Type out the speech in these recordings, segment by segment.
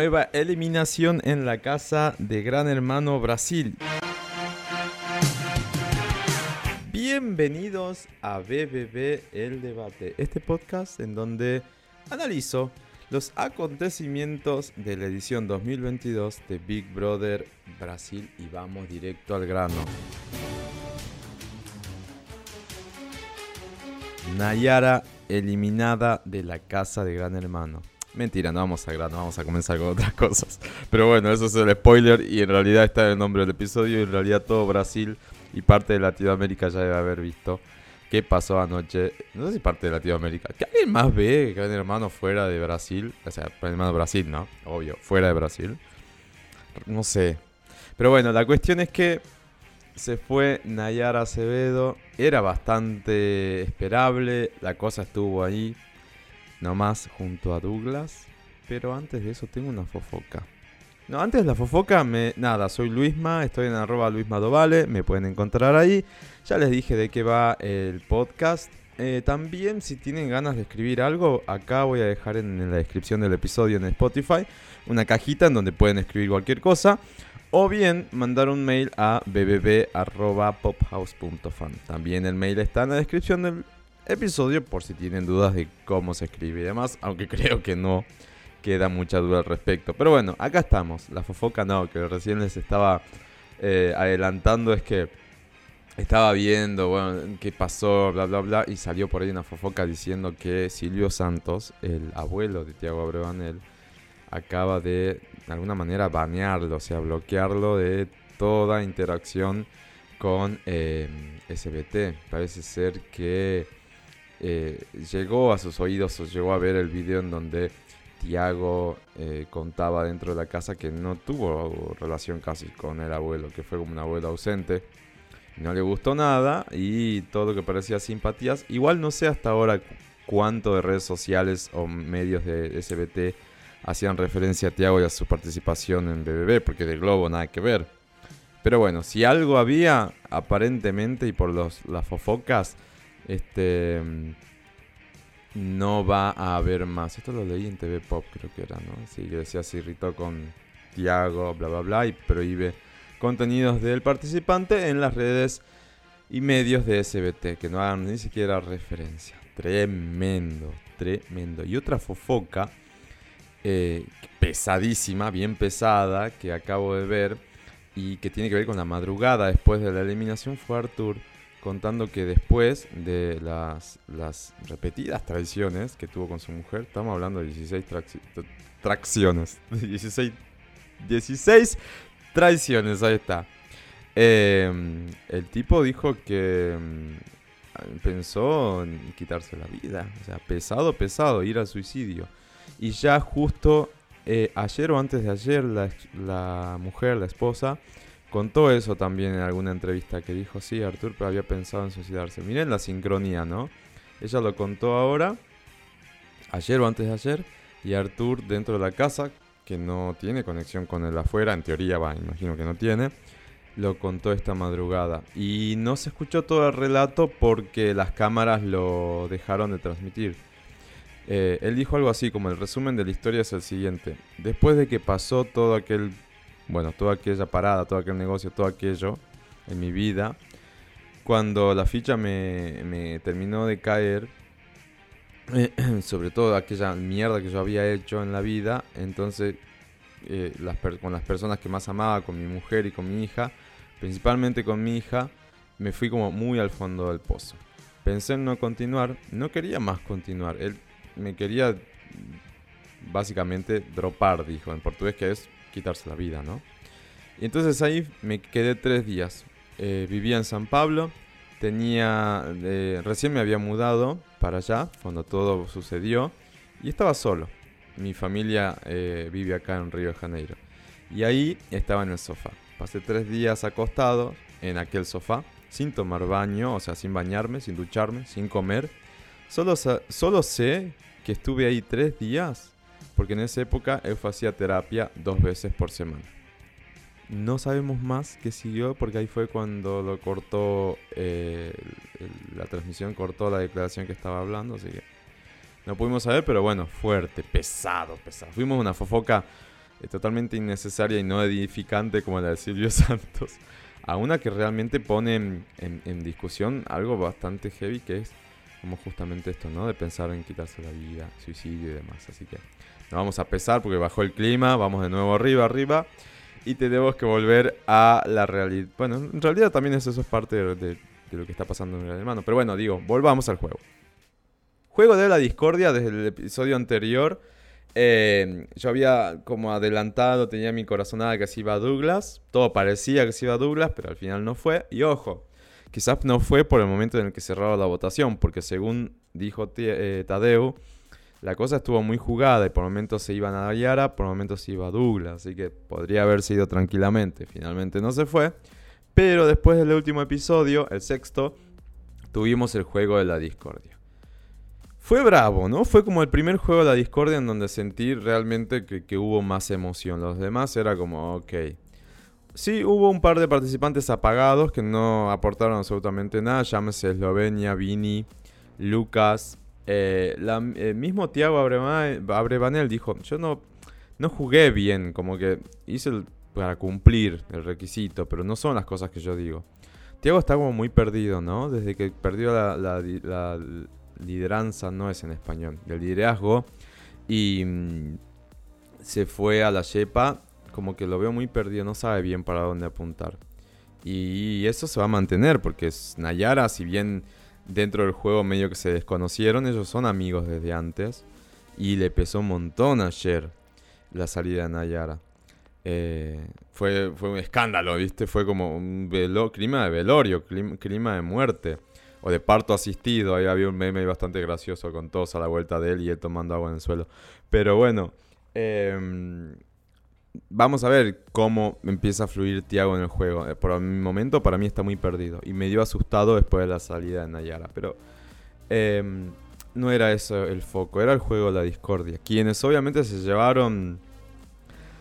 Nueva eliminación en la casa de Gran Hermano Brasil. Bienvenidos a BBB El Debate, este podcast en donde analizo los acontecimientos de la edición 2022 de Big Brother Brasil y vamos directo al grano. Nayara eliminada de la casa de Gran Hermano. Mentira, no vamos a grano, vamos a comenzar con otras cosas. Pero bueno, eso es el spoiler y en realidad está el nombre del episodio y en realidad todo Brasil y parte de Latinoamérica ya debe haber visto qué pasó anoche. No sé si parte de Latinoamérica. ¿Que alguien más ve Gran Hermano fuera de Brasil? O sea, Hermano Brasil, ¿no? Obvio, fuera de Brasil. No sé. Pero bueno, la cuestión es que se fue Nayara Acevedo. Era bastante esperable. La cosa estuvo ahí. Nomás junto a Douglas. Pero antes de eso tengo una fofoca. No, antes de la fofoca, me, nada, soy Luisma, estoy en arroba luismadovale, me pueden encontrar ahí. Ya les dije de qué va el podcast. Eh, también si tienen ganas de escribir algo, acá voy a dejar en la descripción del episodio en Spotify una cajita en donde pueden escribir cualquier cosa. O bien mandar un mail a bbb.pophouse.fan. También el mail está en la descripción del episodio por si tienen dudas de cómo se escribe y demás, aunque creo que no queda mucha duda al respecto. Pero bueno, acá estamos. La fofoca no, que recién les estaba eh, adelantando es que estaba viendo, bueno, qué pasó, bla, bla, bla, y salió por ahí una fofoca diciendo que Silvio Santos, el abuelo de Tiago Abrevanel, acaba de, de alguna manera, banearlo, o sea, bloquearlo de toda interacción con eh, SBT. Parece ser que eh, llegó a sus oídos o llegó a ver el video en donde Tiago eh, contaba dentro de la casa que no tuvo relación casi con el abuelo, que fue como un abuelo ausente. No le gustó nada y todo lo que parecía simpatías. Igual no sé hasta ahora cuánto de redes sociales o medios de SBT hacían referencia a Tiago y a su participación en BBB, porque de Globo nada que ver. Pero bueno, si algo había, aparentemente, y por los, las fofocas, este no va a haber más. Esto lo leí en TV Pop, creo que era, ¿no? Sí, que decía se irritó con Tiago, bla, bla, bla, y prohíbe contenidos del participante en las redes y medios de SBT, que no hagan ni siquiera referencia. Tremendo, tremendo. Y otra fofoca, eh, pesadísima, bien pesada, que acabo de ver y que tiene que ver con la madrugada después de la eliminación, fue Arthur contando que después de las, las repetidas traiciones que tuvo con su mujer, estamos hablando de 16 tracciones, 16, 16 traiciones, ahí está. Eh, el tipo dijo que mm, pensó en quitarse la vida, o sea, pesado, pesado, ir al suicidio. Y ya justo eh, ayer o antes de ayer, la, la mujer, la esposa, Contó eso también en alguna entrevista que dijo, sí, Artur pero había pensado en suicidarse. Miren la sincronía, ¿no? Ella lo contó ahora, ayer o antes de ayer, y Artur dentro de la casa, que no tiene conexión con el afuera, en teoría va, imagino que no tiene, lo contó esta madrugada. Y no se escuchó todo el relato porque las cámaras lo dejaron de transmitir. Eh, él dijo algo así como el resumen de la historia es el siguiente. Después de que pasó todo aquel bueno, toda aquella parada, todo aquel negocio, todo aquello en mi vida, cuando la ficha me, terminó de caer, sobre todo aquella mierda que yo había hecho en la vida, entonces eh, con las personas que más amaba, con mi mujer y con mi hija, principalmente con mi hija, me fui como muy al fondo del pozo. Pensé en no continuar, no quería más continuar, él me quería básicamente dropar, dijo en portugués, que es quitarse la vida, ¿no? Y entonces ahí me quedé tres días. Eh, vivía en San Pablo, tenía, eh, recién me había mudado para allá cuando todo sucedió y estaba solo. Mi familia eh, vive acá en Río de Janeiro. Y ahí estaba en el sofá. Pasé tres días acostado en aquel sofá, sin tomar baño, o sea, sin bañarme, sin ducharme, sin comer. Solo, solo sé que estuve ahí tres días porque en esa época él hacía terapia dos veces por semana. No sabemos más qué siguió porque ahí fue cuando lo cortó eh, la transmisión, cortó la declaración que estaba hablando, así que no pudimos saber, pero bueno, fuerte, pesado, pesado. Fuimos una fofoca totalmente innecesaria y no edificante como la de Silvio Santos, a una que realmente pone en, discusión algo bastante heavy que es como justamente esto, ¿no? De pensar en quitarse la vida, suicidio y demás. Así que no vamos a pesar porque bajó el clima, vamos de nuevo arriba, arriba. Y tenemos que volver a la realidad. Bueno, en realidad también eso, es parte de, lo que está pasando en el hermano. Pero bueno, digo, volvamos al juego. Juego de la discordia desde el episodio anterior. Eh, yo había como adelantado, tenía mi corazonada que se iba Douglas. Todo parecía que se iba Douglas, pero al final no fue. Y ojo, quizás no fue por el momento en el que cerraba la votación, porque según dijo eh, Tadeu, la cosa estuvo muy jugada y por momentos se iba a Nayara, por momentos se iba a Douglas, así que podría haber sido tranquilamente. Finalmente no se fue, pero después del último episodio, el sexto, tuvimos el juego de la discordia. Fue bravo, ¿no? Fue como el primer juego de la discordia en donde sentí realmente que, hubo más emoción. Los demás era como, ok. Sí, hubo un par de participantes apagados que no aportaron absolutamente nada. Llámese Eslovenia, Vini, Lucas, eh, el eh, mismo Tiago Abrevanel dijo, yo no, no jugué bien, como que hice para cumplir el requisito, pero no son las cosas que yo digo. Tiago está como muy perdido, ¿no? Desde que perdió la, la, lideranza, no es en español, el liderazgo, y mm, se fue a la Shepa, como que lo veo muy perdido, no sabe bien para dónde apuntar. Y eso se va a mantener, porque Nayara, si bien dentro del juego medio que se desconocieron, ellos son amigos desde antes. Y le pesó un montón ayer la salida de Nayara. Eh, fue, fue un escándalo, ¿viste? Fue como un velo, clima de velorio, clima, de muerte. O de parto asistido. Ahí había un meme bastante gracioso con todos a la vuelta de él y él tomando agua en el suelo. Pero bueno, eh, vamos a ver cómo empieza a fluir Tiago en el juego. Eh, por el momento, para mí está muy perdido. Y me dio asustado después de la salida de Nayara. Pero em, no era eso el foco, era el juego de la discordia. Quienes obviamente se llevaron.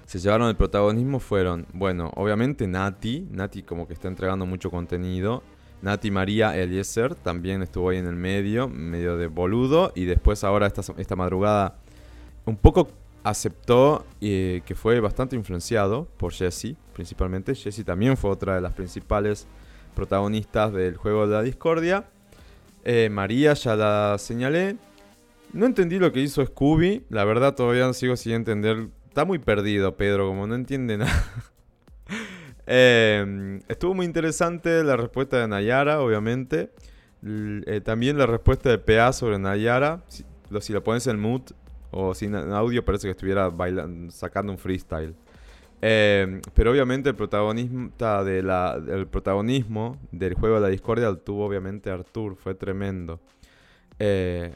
Se llevaron el protagonismo fueron, bueno, obviamente Nati. Nati como que está entregando mucho contenido. Nati María Eliezer también estuvo ahí en el medio, medio de boludo. Y después ahora esta, esta madrugada, un poco aceptó eh, que fue bastante influenciado por Jesse, principalmente. Jesse también fue otra de las principales protagonistas del juego de la discordia. Eh, María ya la señalé. No entendí lo que hizo Scooby. La verdad todavía sigo sin entender. Está muy perdido Pedro, como no entiende nada. Em, estuvo muy interesante la respuesta de Nayara, obviamente. Eh, también la respuesta de PA sobre Nayara. Si lo pones en mood, o sin audio parece que estuviera bailando, sacando un freestyle. Eh, pero obviamente el protagonismo, de protagonismo del juego de la discordia tuvo obviamente Artur, fue tremendo. Eh,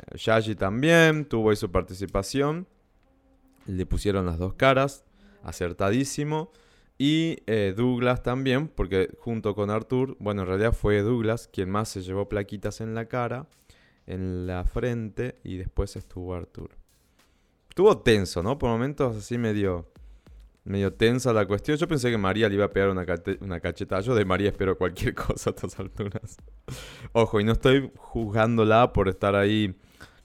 también tuvo ahí su participación. Le pusieron las dos caras, acertadísimo. Y eh, Douglas también, porque junto con Artur, bueno, en realidad fue Douglas quien más se llevó plaquitas en la cara, en la frente, y después estuvo Artur. Estuvo tenso, ¿no? Por momentos así medio, medio tensa la cuestión. Yo pensé que María le iba a pegar una, una cachetada. Yo de María espero cualquier cosa a estas alturas. Ojo, y no estoy juzgándola por estar ahí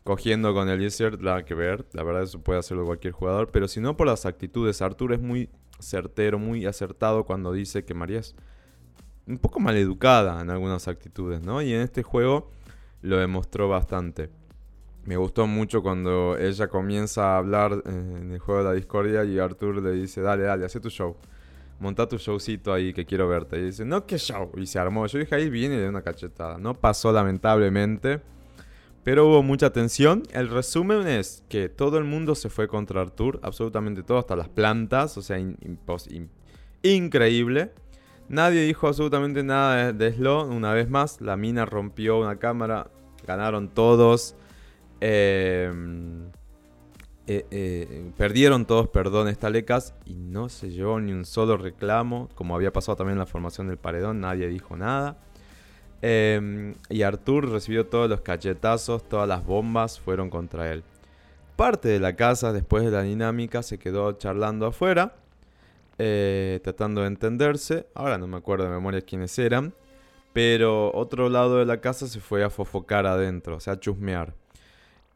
cogiendo con el Eliezer, la que ver. La verdad, eso puede hacerlo cualquier jugador. Pero si no por las actitudes, Arturo es muy certero, muy acertado cuando dice que María es un poco maleducada en algunas actitudes, ¿no? Y en este juego lo demostró bastante. Me gustó mucho cuando ella comienza a hablar eh, en el juego de la discordia y Arthur le dice, dale, dale, haz tu show. Monta tu showcito ahí que quiero verte. Y dice, no, qué show. Y se armó. Yo dije, ahí viene de una cachetada. No pasó lamentablemente. Pero hubo mucha tensión. El resumen es que todo el mundo se fue contra Arthur. Absolutamente todo, hasta las plantas. O sea, increíble. Nadie dijo absolutamente nada de, de Una vez más, la mina rompió una cámara. Ganaron todos. Em, eh, eh, perdieron todos perdones talecas y no se llevó ni un solo reclamo, como había pasado también en la formación del paredón, nadie dijo nada. Em, y Artur recibió todos los cachetazos, todas las bombas fueron contra él. Parte de la casa, después de la dinámica, se quedó charlando afuera, eh, tratando de entenderse. Ahora no me acuerdo de memoria quiénes eran, pero otro lado de la casa se fue a fofocar adentro, o sea, a chusmear.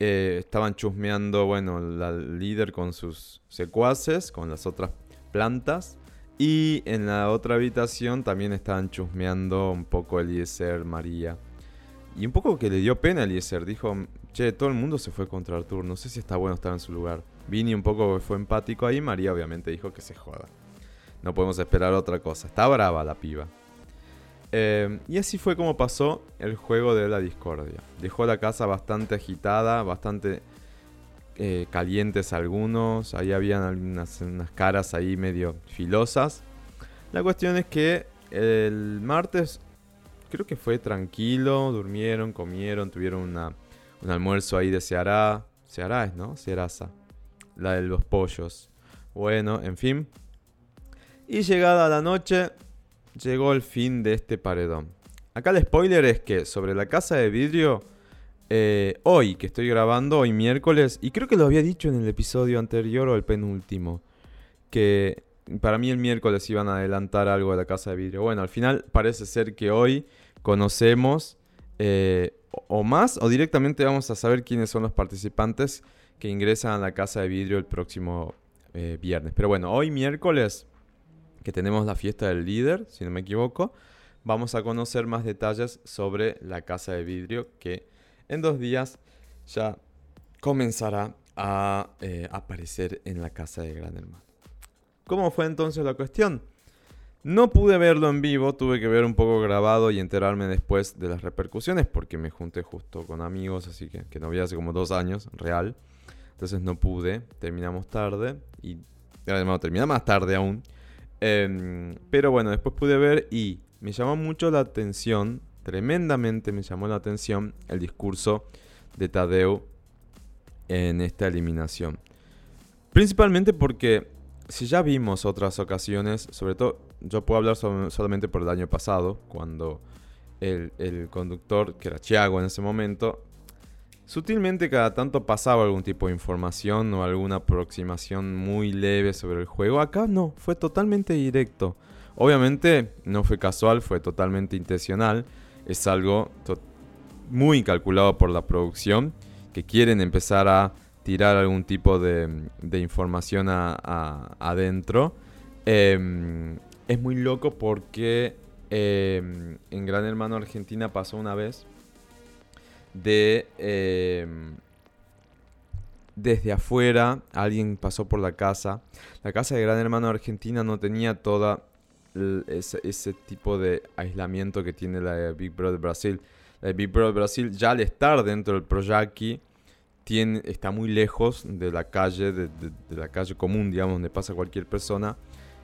Eh, estaban chusmeando, bueno, la líder con sus secuaces, con las otras plantas. Y en la otra habitación también estaban chusmeando un poco Eliezer, María. Y un poco que le dio pena a Eliezer. Dijo, che, todo el mundo se fue contra Artur. No sé si está bueno estar en su lugar. Vini un poco fue empático ahí. María obviamente dijo que se joda. No podemos esperar otra cosa. Está brava la piba. Eh, y así fue como pasó el juego de la discordia. Dejó la casa bastante agitada, bastante eh, calientes algunos. Ahí habían algunas unas caras ahí medio filosas. La cuestión es que el martes creo que fue tranquilo. Durmieron, comieron, tuvieron un almuerzo ahí de Seará. Seará es, ¿no? Searaza. La de los pollos. Bueno, en fin. Y llegada la noche, llegó el fin de este paredón. Acá el spoiler es que sobre la casa de vidrio, eh, hoy que estoy grabando, hoy miércoles, y creo que lo había dicho en el episodio anterior o el penúltimo, que para mí el miércoles iban a adelantar algo de la casa de vidrio. Bueno, al final parece ser que hoy conocemos eh, o más o directamente vamos a saber quiénes son los participantes que ingresan a la casa de vidrio el próximo eh, viernes. Pero bueno, hoy miércoles que tenemos la fiesta del líder, si no me equivoco, vamos a conocer más detalles sobre la casa de vidrio que en dos días ya comenzará a eh, aparecer en la casa de Gran Hermano. ¿Cómo fue entonces la cuestión? No pude verlo en vivo, tuve que ver un poco grabado y enterarme después de las repercusiones porque me junté justo con amigos, así que, que no vi hace como dos años, real. Entonces no pude, terminamos tarde y además termina más tarde aún. Em, pero bueno, después pude ver y me llamó mucho la atención, tremendamente me llamó la atención el discurso de Tadeu en esta eliminación. Principalmente porque si ya vimos otras ocasiones, sobre todo yo puedo hablar solamente por el año pasado, cuando el, el conductor, que era Thiago en ese momento, Sutilmente cada tanto pasaba algún tipo de información o alguna aproximación muy leve sobre el juego. Acá no, fue totalmente directo. Obviamente no fue casual, fue totalmente intencional. Es algo muy calculado por la producción que quieren empezar a tirar algún tipo de, información adentro. Em, es muy loco porque em, en Gran Hermano Argentina pasó una vez de em, desde afuera, alguien pasó por la casa. La casa de Gran Hermano Argentina no tenía toda ese, tipo de aislamiento que tiene la de Big Brother Brasil. La de Big Brother Brasil, ya al estar dentro del Proyaki, tiene, está muy lejos de la calle, de, la calle común, digamos, donde pasa cualquier persona.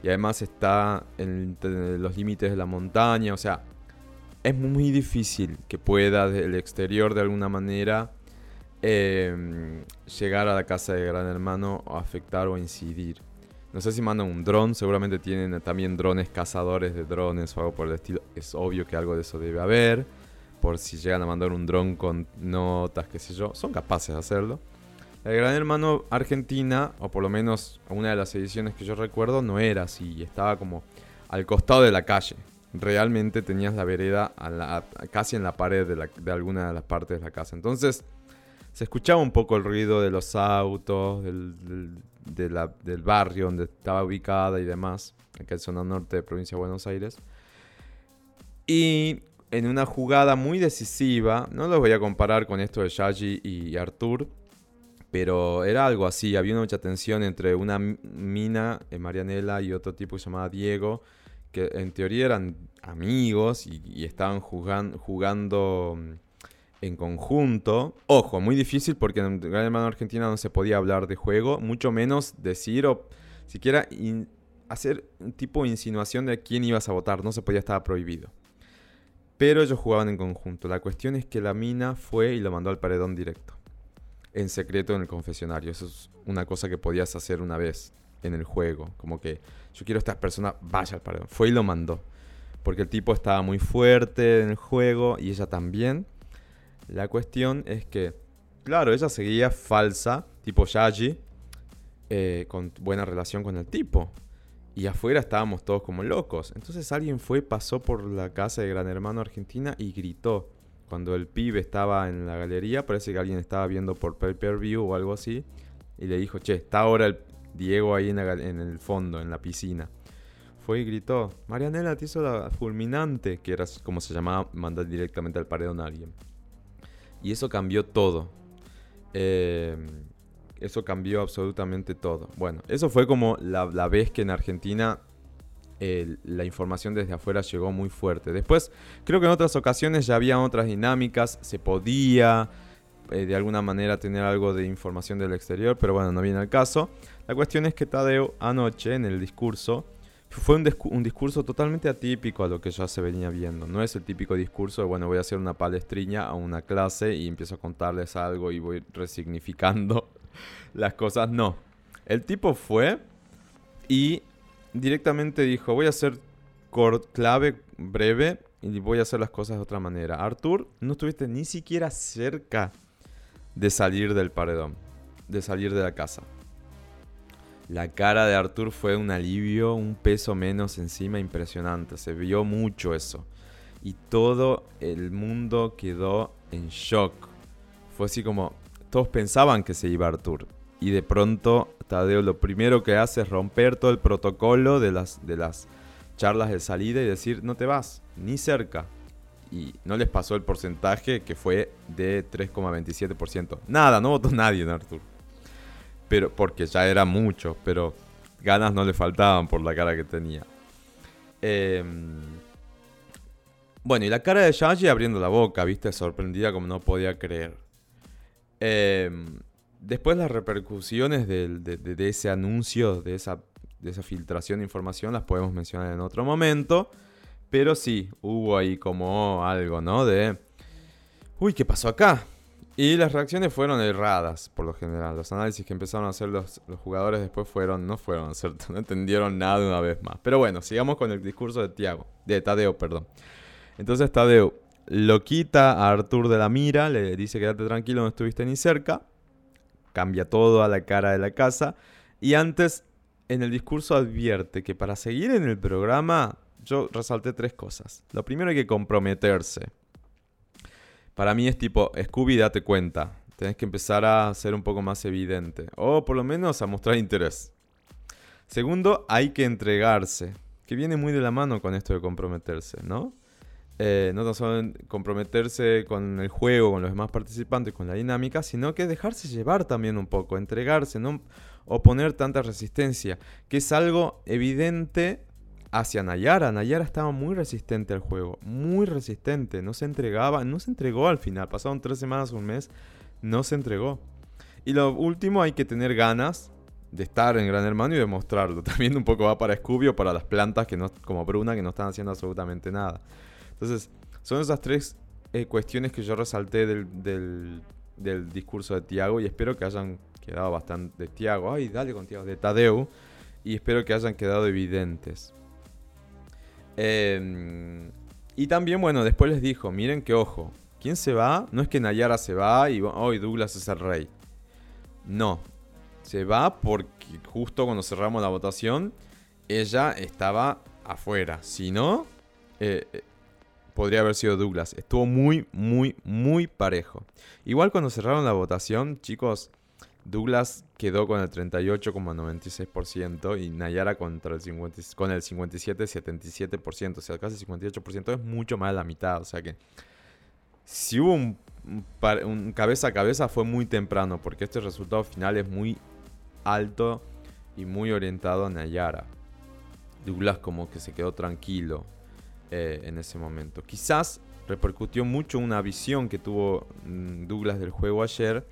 Y además está en los límites de la montaña, o sea, es muy difícil que pueda del exterior de alguna manera em, llegar a la casa de Gran Hermano o afectar o incidir. No sé si mandan un dron, seguramente tienen también drones cazadores de drones o algo por el estilo. Es obvio que algo de eso debe haber. Por si llegan a mandar un dron con notas, qué sé yo, son capaces de hacerlo. El Gran Hermano Argentina, o por lo menos una de las ediciones que yo recuerdo, no era así. Estaba como al costado de la calle realmente tenías la vereda casi en la pared de, alguna de las partes de la casa. Entonces se escuchaba un poco el ruido de los autos, del, barrio donde estaba ubicada y demás, acá en zona norte de provincia de Buenos Aires. Y en una jugada muy decisiva, no los voy a comparar con esto de Shaji y Artur, pero era algo así, había mucha tensión entre una mina, eh, Marianela, y otro tipo que se llamaba Diego, que en teoría eran amigos y, estaban jugando, mm, en conjunto. Ojo, muy difícil porque en Gran Hermano Argentina no se podía hablar de juego, mucho menos decir o siquiera hacer un tipo de insinuación de quién ibas a votar, no se podía, estaba prohibido. Pero ellos jugaban en conjunto. La cuestión es que la mina fue y lo mandó al paredón directo. En secreto en el confesionario. Eso es una cosa que podías hacer una vez en el juego. Como que yo quiero que esta persona vaya al paredón. Fue y lo mandó. Porque el tipo estaba muy fuerte en el juego y ella también. La cuestión es que, claro, ella seguía falsa, tipo Yaji, eh, con buena relación con el tipo. Y afuera estábamos todos como locos. Entonces alguien fue, pasó por la casa de Gran Hermano Argentina y gritó. cuando el pibe estaba en la galería, parece que alguien estaba viendo por pay-per-view o algo así, y le dijo, che, está ahora el Diego ahí en, en el fondo, en la piscina. Fue y gritó, Marianela te hizo la fulminante, que era como se llamaba mandar directamente al paredón a alguien. Y eso cambió todo. Eh, eso cambió absolutamente todo. Bueno, eso fue como la, vez que en Argentina la información desde afuera llegó muy fuerte. Después, creo que en otras ocasiones ya había otras dinámicas, se podía eh, de alguna manera tener algo de información del exterior, pero bueno, no viene al caso. La cuestión es que Tadeo anoche en el discurso fue un, discurso totalmente atípico a lo que ya se venía viendo. No es el típico discurso de, bueno, voy a hacer una palestriña a una clase y empiezo a contarles algo y voy resignificando las cosas. No. El tipo fue y directamente dijo, voy a hacer clave breve y voy a hacer las cosas de otra manera. Artur, no estuviste ni siquiera cerca de salir del paredón, de salir de la casa. La cara de Artur fue un alivio, un peso menos encima impresionante. Se vio mucho eso. Y todo el mundo quedó en shock. Fue así como, todos pensaban que se iba Artur. Y de pronto Tadeo lo primero que hace es romper todo el protocolo de las, de las charlas de salida y decir, no te vas, ni cerca. Y no les pasó el porcentaje que fue de 3,27%. Nada, no votó nadie en Artur. Pero, porque ya era mucho, pero ganas no le faltaban por la cara que tenía. Em, bueno, y la cara de Yaji abriendo la boca, viste, sorprendida como no podía creer. Em, después las repercusiones de, ese anuncio, de esa, de esa filtración de información, las podemos mencionar en otro momento. Pero sí, hubo ahí como algo, ¿no? De, uy, ¿qué pasó acá? Y las reacciones fueron erradas, por lo general. Los análisis que empezaron a hacer los, jugadores después fueron, no fueron cierto, no entendieron nada una vez más. Pero bueno, sigamos con el discurso de Tiago, de Tadeo, perdón. Entonces Tadeo lo quita a Artur de la mira, le dice quédate tranquilo, no estuviste ni cerca. Cambia todo a la cara de la casa. Y antes, en el discurso advierte que para seguir en el programa, yo resalté tres cosas. Lo primero hay que comprometerse. Para mí es tipo, Scooby, date cuenta. Tenés que empezar a ser un poco más evidente. O por lo menos a mostrar interés. Segundo, hay que entregarse. Que viene muy de la mano con esto de comprometerse, ¿no? Eh, no tan solo comprometerse con el juego, con los demás participantes, con la dinámica, sino que dejarse llevar también un poco, entregarse, no oponer tanta resistencia, que es algo evidente hacia Nayara. Nayara estaba muy resistente al juego, muy resistente, no se entregaba, no se entregó al final, pasaron tres semanas, un mes, no se entregó. Y lo último, hay que tener ganas de estar en Gran Hermano y demostrarlo. También un poco va para Scooby o para las plantas que no, como Bruna que no están haciendo absolutamente nada. Entonces, son esas tres eh, cuestiones que yo resalté del, discurso de Tiago y espero que hayan quedado bastante... De Tiago, ay, dale con Tiago, de Tadeu. Y espero que hayan quedado evidentes. Em, y también, bueno, después les dijo, miren que ojo, ¿quién se va? No es que Nayara se va y hoy Douglas es el rey. No, se va porque justo cuando cerramos la votación, ella estaba afuera. Si no, eh, eh, podría haber sido Douglas. Estuvo muy, muy, muy parejo. Igual cuando cerraron la votación, chicos, Douglas quedó con el 38,96% y Nayara con el 57,77%. O sea, casi 58% es mucho más de la mitad. O sea que si hubo un, un, cabeza a cabeza fue muy temprano porque este resultado final es muy alto y muy orientado a Nayara. Douglas como que se quedó tranquilo. Eh, en ese momento. Quizás repercutió mucho una visión que tuvo mm, Douglas del juego ayer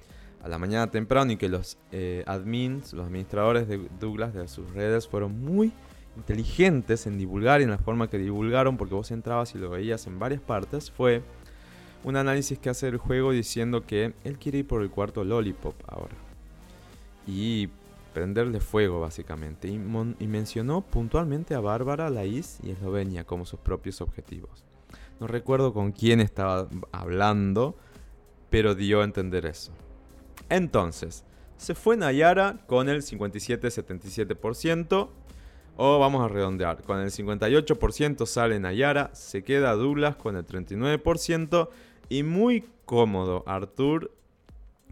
a la mañana temprano y que los eh, admins, los administradores de Douglas de sus redes fueron muy inteligentes en divulgar y en la forma que divulgaron, porque vos entrabas y lo veías en varias partes, fue un análisis que hace el juego diciendo que él quiere ir por el cuarto Lollipop ahora. Y prenderle fuego básicamente, y, mencionó puntualmente a Bárbara, Laís y Eslovenia como sus propios objetivos. No recuerdo con quién estaba hablando, pero dio a entender eso. Entonces, se fue Nayara con el 57-77%, o vamos a redondear, con el 58% sale Nayara, se queda Douglas con el 39%, y muy cómodo Artur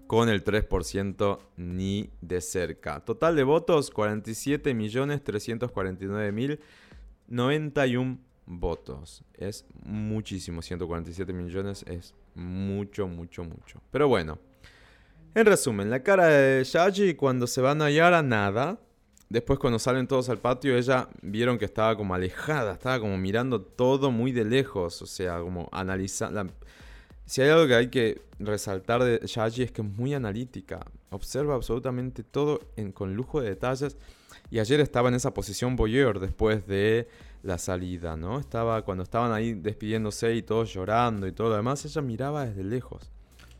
con el 3% ni de cerca. Total de votos 47.349.091 votos. Es muchísimo, 147 millones es mucho, mucho, mucho. Pero bueno, en resumen, la cara de Yaji cuando se van a Yara, nada. Después cuando salen todos al patio, ella vieron que estaba como alejada, estaba como mirando todo muy de lejos, o sea, como analizando... Si hay algo que hay que resaltar de Yaji es que es muy analítica, observa absolutamente todo con lujo de detalles. Y ayer estaba en esa posición voyeur después de la salida, ¿no? Estaba cuando estaban ahí despidiéndose y todos llorando y todo lo demás, ella miraba desde lejos.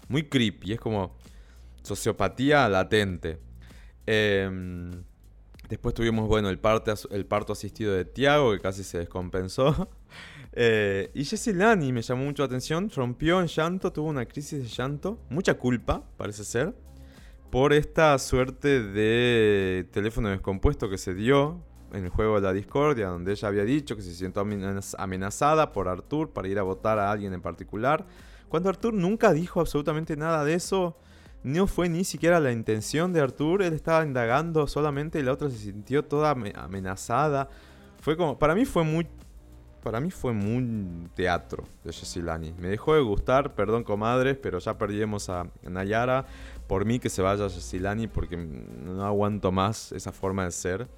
Muy creepy, es como sociopatía latente. Em, después tuvimos, bueno, el, el parto asistido de Tiago, que casi se descompensó. Eh, y Jessie Lani me llamó mucho la atención, rompió en llanto, tuvo una crisis de llanto, mucha culpa, parece ser, por esta suerte de teléfono descompuesto que se dio en el juego de la discordia, donde ella había dicho que se sintió amenazada por Arthur para ir a votar a alguien en particular, cuando Arthur nunca dijo absolutamente nada de eso. No fue ni siquiera la intención de Arthur, él estaba indagando solamente y la otra se sintió toda amenazada. Fue como, para mí fue muy para mí fue muy teatro de Jessilani. Me dejó de gustar, perdón comadres, pero ya perdimos a Nayara. Por mí que se vaya Jessilani porque no aguanto más esa forma de ser.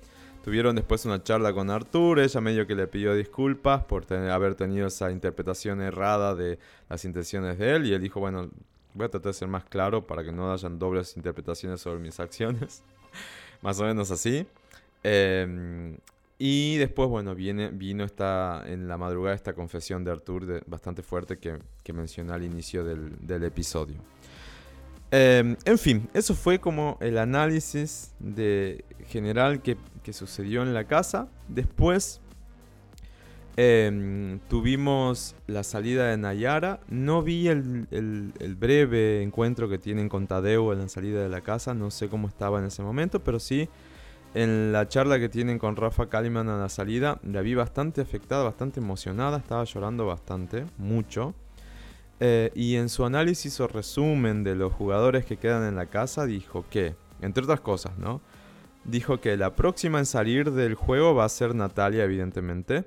Tuvieron después una charla con Artur, ella medio que le pidió disculpas por haber tenido esa interpretación errada de las intenciones de él y él dijo, bueno, voy a tratar de ser más claro para que no hayan dobles interpretaciones sobre mis acciones. más o menos así. Eh, y después, bueno, viene, vino esta, en la madrugada esta confesión de Arthur bastante fuerte que, que mencioné al inicio del, episodio. Em, en fin, eso fue como el análisis de general que, sucedió en la casa. Después em, tuvimos la salida de Nayara. No vi el, breve encuentro que tienen con Tadeo en la salida de la casa. No sé cómo estaba en ese momento, pero sí en la charla que tienen con Rafa Kaliman a la salida, la vi bastante afectada, bastante emocionada, estaba llorando bastante, mucho. Eh, y en su análisis o resumen de los jugadores que quedan en la casa, dijo que, entre otras cosas, ¿no? Dijo que la próxima en salir del juego va a ser Natalia, evidentemente.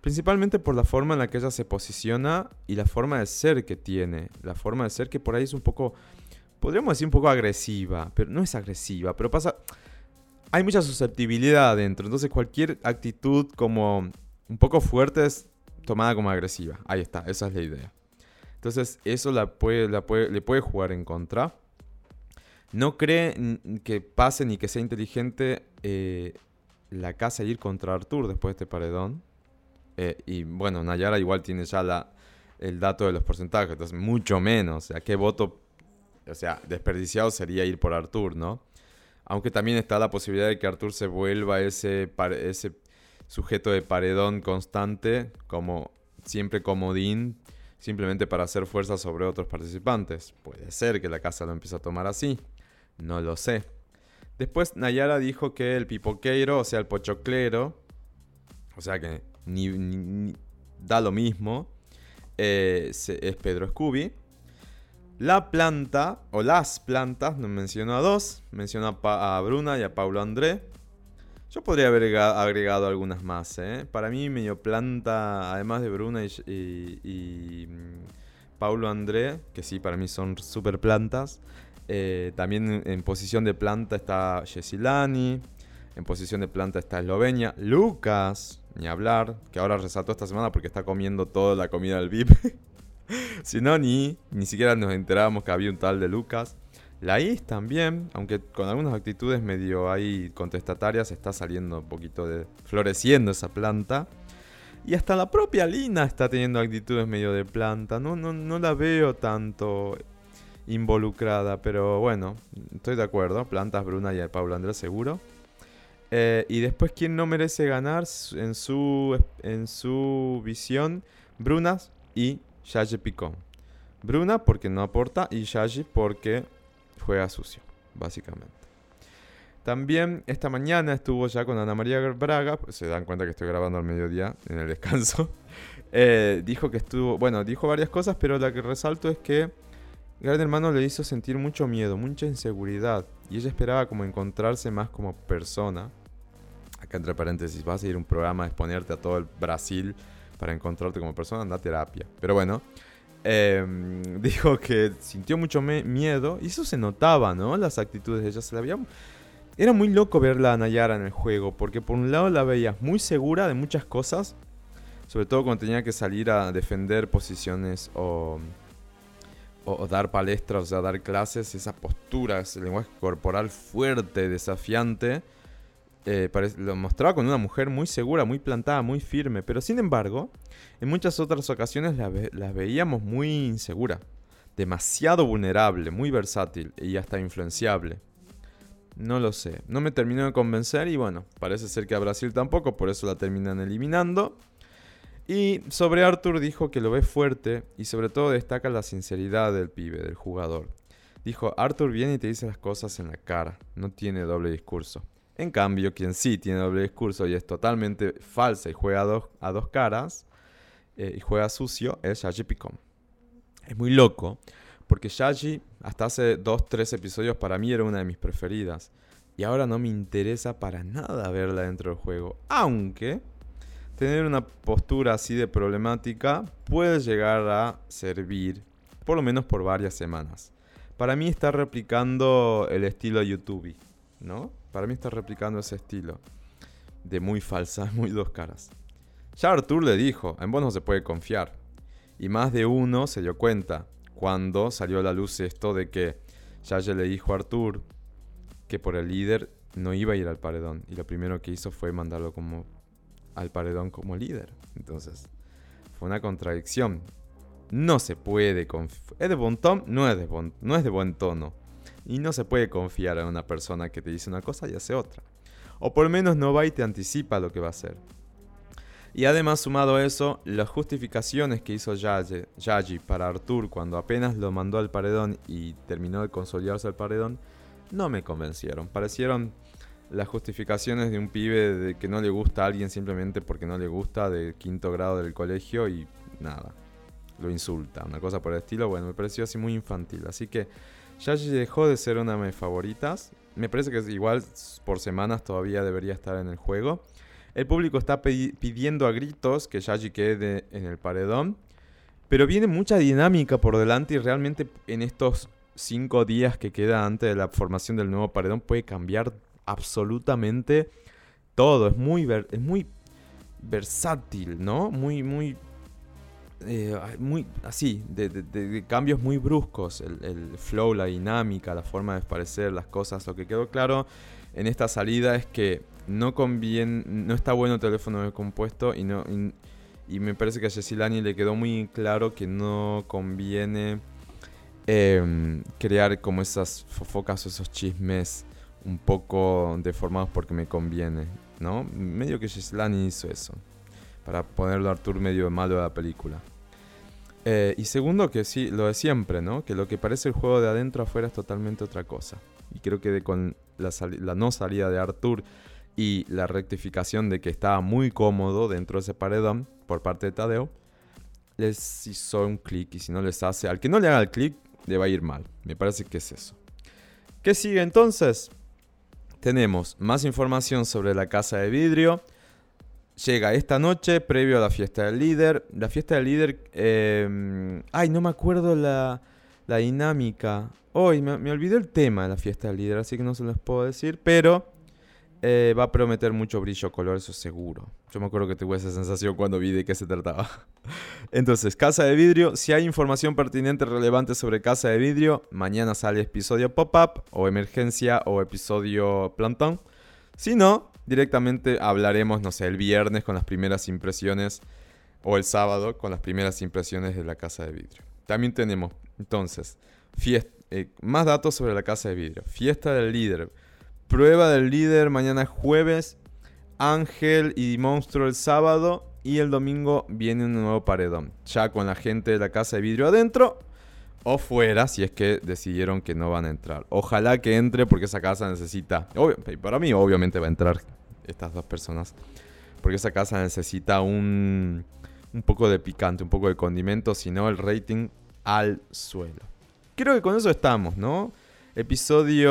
Principalmente por la forma en la que ella se posiciona y la forma de ser que tiene. La forma de ser que por ahí es un poco, podríamos decir un poco agresiva, pero no es agresiva, pero pasa hay mucha susceptibilidad adentro. Entonces cualquier actitud como un poco fuerte es tomada como agresiva. Ahí está, esa es la idea. Entonces eso le puede jugar en contra. No cree que pase ni que sea inteligente eh, la casa ir contra Artur después de este paredón. Eh, y bueno, Nayara igual tiene ya el dato de los porcentajes, entonces mucho menos. O sea, qué voto, o sea, desperdiciado sería ir por Artur, ¿no? Aunque también está la posibilidad de que Arthur se vuelva ese, ese sujeto de paredón constante, como siempre comodín, simplemente para hacer fuerza sobre otros participantes. Puede ser que la casa lo empiece a tomar así. No lo sé. Después Nayara dijo que el pipoqueiro, o sea, el pochoclero, o sea que ni, da lo mismo, eh, es Pedro Scooby. La planta, o las plantas, nos mencionó a dos. Mencionó a, Bruna y a Paulo André. Yo podría haber agregado algunas más. ¿eh? Para mí, medio planta, además de Bruna y, mm, Paulo André, que sí, para mí son super plantas. Eh, también en, posición de planta está Yesilani. En posición de planta está Eslovenia. Lucas, ni hablar, que ahora resaltó esta semana porque está comiendo toda la comida del VIP. si no, ni, ni siquiera nos enterábamos que había un tal de Lucas. La Is también, aunque con algunas actitudes medio ahí contestatarias, está saliendo un poquito de. floreciendo esa planta. Y hasta la propia Lina está teniendo actitudes medio de planta. No, no, no la veo tanto involucrada, pero bueno, estoy de acuerdo. Plantas Bruna y Pablo Andrés seguro. Eh, y después, ¿quién no merece ganar en su, en su visión? Brunas y Yaji Picón. Bruna porque no aporta y Yaji porque juega sucio, básicamente. También esta mañana estuvo ya con Ana María Braga, pues se dan cuenta que estoy grabando al mediodía en el descanso. Eh, dijo que estuvo, bueno, dijo varias cosas, pero la que resalto es que Gran Hermano le hizo sentir mucho miedo, mucha inseguridad, y ella esperaba como encontrarse más como persona. Acá entre paréntesis, vas a ir un programa exponerte a todo el Brasil para encontrarte como persona, anda a terapia. Pero bueno, em, dijo que sintió mucho miedo, y eso se notaba, ¿no? Las actitudes de ella se. Era muy loco verla a Nayara en el juego, porque por un lado la veías muy segura de muchas cosas, sobre todo cuando tenía que salir a defender posiciones o, o, dar palestras, o sea, dar clases, esa postura, ese lenguaje corporal fuerte, desafiante, eh, lo mostraba con una mujer muy segura, muy plantada, muy firme, pero sin embargo, en muchas otras ocasiones la, veíamos muy insegura, demasiado vulnerable, muy versátil y hasta influenciable. No lo sé, no me terminó de convencer y bueno, parece ser que a Brasil tampoco, por eso la terminan eliminando. Y sobre Arthur dijo que lo ve fuerte y sobre todo destaca la sinceridad del pibe, del jugador. Dijo, Arthur viene y te dice las cosas en la cara, no tiene doble discurso. En cambio, quien sí tiene doble discurso y es totalmente falsa y juega a dos, caras eh, y juega sucio es Shaji Picom. Es muy loco, porque Shaji hasta hace dos, tres episodios para mí era una de mis preferidas. Y ahora no me interesa para nada verla dentro del juego. Aunque tener una postura así de problemática puede llegar a servir, por lo menos por varias semanas. Para mí está replicando el estilo YouTube, ¿no? Para mí está replicando ese estilo de muy falsa, muy dos caras. Ya Artur le dijo, en vos no se puede confiar. Y más de uno se dio cuenta cuando salió a la luz esto de que Yaya le dijo a Artur que por el líder no iba a ir al paredón. Y lo primero que hizo fue mandarlo como al paredón como líder. Entonces, fue una contradicción. No se puede confiar. ¿Es de buen tono? No es de, no es de buen tono. Y no se puede confiar en una persona que te dice una cosa y hace otra. O por lo menos no va y te anticipa lo que va a hacer. Y además, sumado a eso, las justificaciones que hizo Yaji para Artur cuando apenas lo mandó al paredón y terminó de consolidarse al paredón, no me convencieron. Parecieron las justificaciones de un pibe de que no le gusta a alguien simplemente porque no le gusta de quinto grado del colegio y nada, lo insulta, una cosa por el estilo, bueno, me pareció así muy infantil, así que Yaji dejó de ser una de mis favoritas, me parece que igual por semanas todavía debería estar en el juego. El público está pidiendo a gritos que Yaji quede en el paredón, pero viene mucha dinámica por delante y realmente en estos cinco días que queda antes de la formación del nuevo paredón puede cambiar absolutamente todo. Es muy, es muy versátil, ¿no? Muy, muy, eh, muy así, de, cambios muy bruscos. El, flow, la dinámica, la forma de parecer las cosas. Lo que quedó claro en esta salida es que no conviene, no está bueno el teléfono descompuesto y no... Y, me parece que a Jessilani le quedó muy claro que no conviene em, crear como esas fofocas o esos chismes un poco deformados porque me conviene, ¿no? Medio que Gislani hizo eso, para ponerlo a Arthur medio malo de la película. Eh, y segundo, que sí, lo de siempre, ¿no? Que lo que parece el juego de adentro afuera es totalmente otra cosa. Y creo que con la, la no salida de Arthur y la rectificación de que estaba muy cómodo dentro de ese paredón por parte de Tadeo, les hizo un clic y si no les hace, al que no le haga el clic, le va a ir mal. Me parece que es eso. ¿Qué sigue entonces? tenemos más información sobre la casa de vidrio. Llega esta noche, previo a la fiesta del líder. La fiesta del líder... Em, ay, no me acuerdo la, dinámica. Hoy me, me, olvidé el tema de la fiesta del líder, así que no se los puedo decir. Pero eh, va a prometer mucho brillo color, eso seguro. Yo me acuerdo que tuve esa sensación cuando vi de qué se trataba. Entonces, Casa de Vidrio. Si hay información pertinente relevante sobre Casa de Vidrio, mañana sale episodio pop-up o emergencia o episodio plantón. Si no, directamente hablaremos, no sé, el viernes con las primeras impresiones o el sábado con las primeras impresiones de la Casa de Vidrio. También tenemos, entonces, eh, más datos sobre la Casa de Vidrio. Fiesta del líder Prueba del líder mañana jueves. Ángel y Monstruo el sábado. Y el domingo viene un nuevo paredón. Ya con la gente de la casa de vidrio adentro. O fuera, si es que decidieron que no van a entrar. Ojalá que entre porque esa casa necesita... para mí obviamente va a entrar estas dos personas. Porque esa casa necesita un, un poco de picante, un poco de condimento, si no el rating al suelo. Creo que con eso estamos, ¿no? Episodio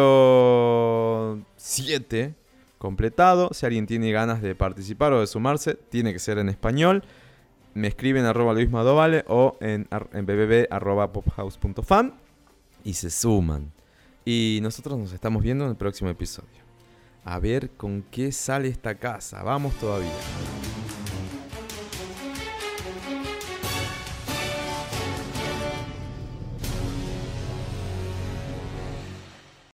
7 completado. Si alguien tiene ganas de participar o de sumarse, tiene que ser en español. Me escriben arroba Luis Madovale o en, en bbb.pophouse.fan y se suman. Y nosotros nos estamos viendo en el próximo episodio. A ver con qué sale esta casa. Vamos todavía.